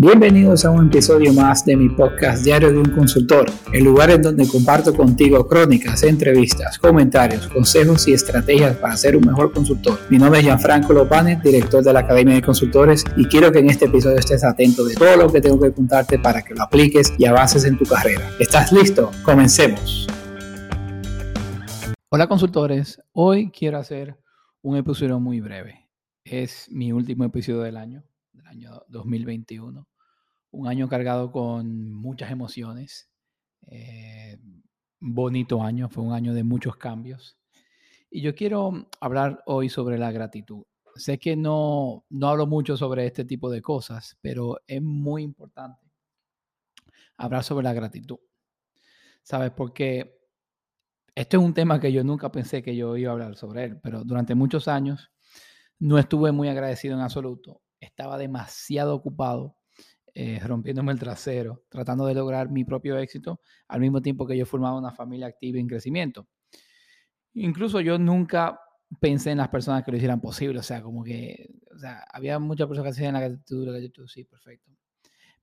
Bienvenidos a un episodio más de mi podcast Diario de un Consultor, el lugar en donde comparto contigo crónicas, entrevistas, comentarios, consejos y estrategias para ser un mejor consultor. Mi nombre es Gianfranco Lopane, director de la Academia de Consultores, y quiero que en este episodio estés atento de todo lo que tengo que contarte para que lo apliques y avances en tu carrera. ¿Estás listo? Comencemos. Hola consultores, hoy quiero hacer un episodio muy breve. Es mi último episodio del año año 2021. Un año cargado con muchas emociones. Eh, bonito año, fue un año de muchos cambios. Y yo quiero hablar hoy sobre la gratitud. Sé que no, no hablo mucho sobre este tipo de cosas, pero es muy importante hablar sobre la gratitud. ¿Sabes? Porque este es un tema que yo nunca pensé que yo iba a hablar sobre él, pero durante muchos años no estuve muy agradecido en absoluto estaba demasiado ocupado eh, rompiéndome el trasero, tratando de lograr mi propio éxito, al mismo tiempo que yo formaba una familia activa en crecimiento. Incluso yo nunca pensé en las personas que lo hicieran posible, o sea, como que, había muchas personas que hacían la gratitud, la gratitud, sí, perfecto.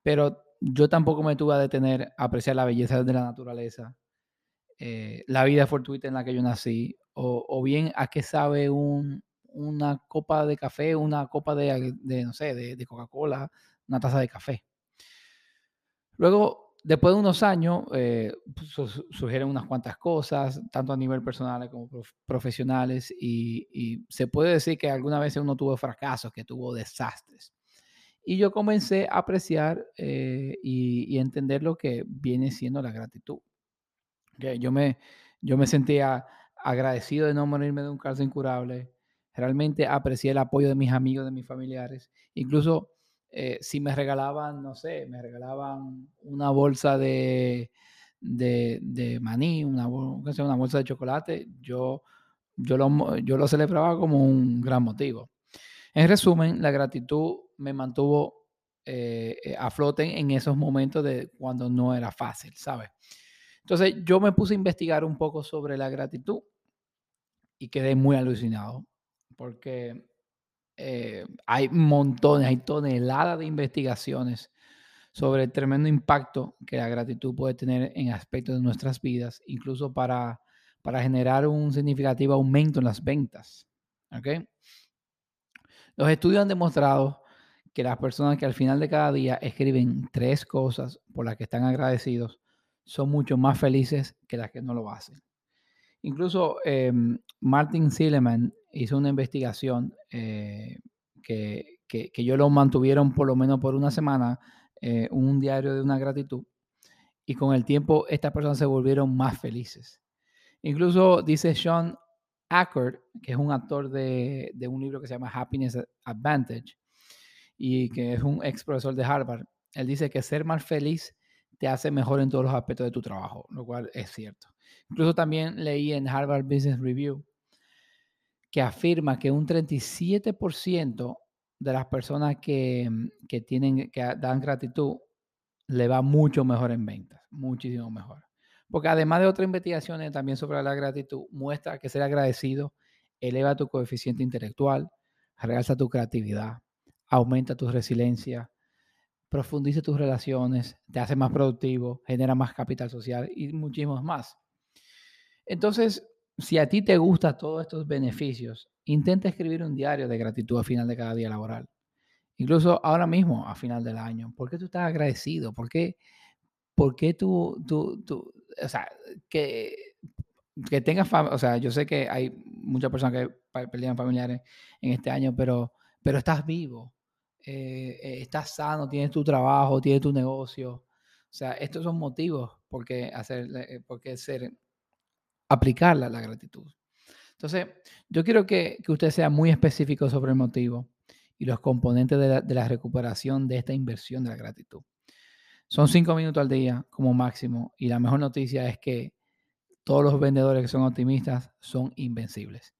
Pero yo tampoco me tuve a detener a apreciar la belleza de la naturaleza, eh, la vida fortuita en la que yo nací, o, o bien a qué sabe un, una copa de café, una copa de, no sé, de, Coca-Cola, una taza de café. Luego, después de unos años, eh, pues, unas cuantas cosas, tanto a nivel personal como profesionales, y, se puede decir que alguna vez uno tuvo fracasos, que tuvo desastres. Y yo comencé a apreciar eh, y, entender lo que viene siendo la gratitud. Yo, me, yo me sentía agradecido de no morirme de un cáncer incurable, Realmente aprecié el apoyo de mis amigos, de mis familiares. Incluso eh, si me regalaban, no sé, me regalaban una bolsa de, de, maní, una, bolsa de chocolate, yo, yo, lo, yo lo celebraba como un gran motivo. En resumen, la gratitud me mantuvo eh, eh, a flote en esos momentos de cuando no era fácil, ¿sabes? Entonces yo me puse a investigar un poco sobre la gratitud y quedé muy alucinado porque eh, hay montones, hay toneladas de investigaciones sobre el tremendo impacto que la gratitud puede tener en aspectos de nuestras vidas, incluso para, para generar un significativo aumento en las ventas. Los estudios han demostrado que las personas que al final de cada día escriben tres cosas por las que están agradecidos son mucho más felices que las que no lo hacen. Incluso em, Martin Silliman hizo una investigación eh, que, que, yo lo mantuvieron por lo menos por una semana, eh, un diario de una gratitud, y con el tiempo estas personas se volvieron más felices. Incluso dice Sean Ackert, que es un actor de, de un libro que se llama Happiness Advantage, y que es un ex profesor de Harvard, él dice que ser más feliz te hace mejor en todos los aspectos de tu trabajo, lo cual es cierto. Incluso también leí en Harvard Business Review que afirma que un 37% de las personas que, que, tienen, que dan gratitud le va mucho mejor en ventas, muchísimo mejor. Porque además de otras investigaciones también sobre la gratitud, muestra que ser agradecido eleva tu coeficiente intelectual, realza tu creatividad, aumenta tu resiliencia, profundiza tus relaciones, te hace más productivo, genera más capital social y muchísimos más. Entonces, si a ti te gustan todos estos beneficios, intenta escribir un diario de gratitud al final de cada día laboral. Incluso ahora mismo, a final del año. ¿Por qué tú estás agradecido? ¿Por qué, por qué tú, tú, tú, o sea, que, que tengas, o sea, yo sé que hay muchas personas que pelean familiares en este año, pero, pero estás vivo, eh, eh, estás sano, tienes tu trabajo, tienes tu negocio. O sea, estos son motivos por qué hacer, eh, por qué ser aplicarla la gratitud. Entonces, yo quiero que, usted sea muy específico sobre el motivo y los componentes de la, recuperación de esta inversión de la gratitud. Son cinco minutos al día como máximo y la mejor noticia es que todos los vendedores que son optimistas son invencibles.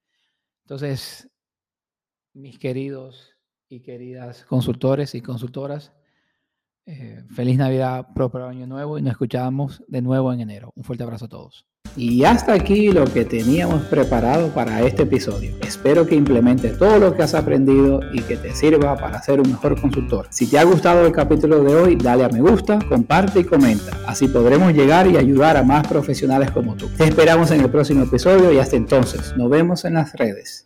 Entonces, mis queridos y queridas consultores y consultoras, Eh, feliz Navidad, próspero año nuevo y nos escuchamos de nuevo en enero. Un fuerte abrazo a todos. Y hasta aquí lo que teníamos preparado para este episodio. Espero que implementes todo lo que has aprendido y que te sirva para ser un mejor consultor. Si te ha gustado el capítulo de hoy, dale a me gusta, comparte y comenta. Así podremos llegar y ayudar a más profesionales como tú. Te esperamos en el próximo episodio y hasta entonces, nos vemos en las redes.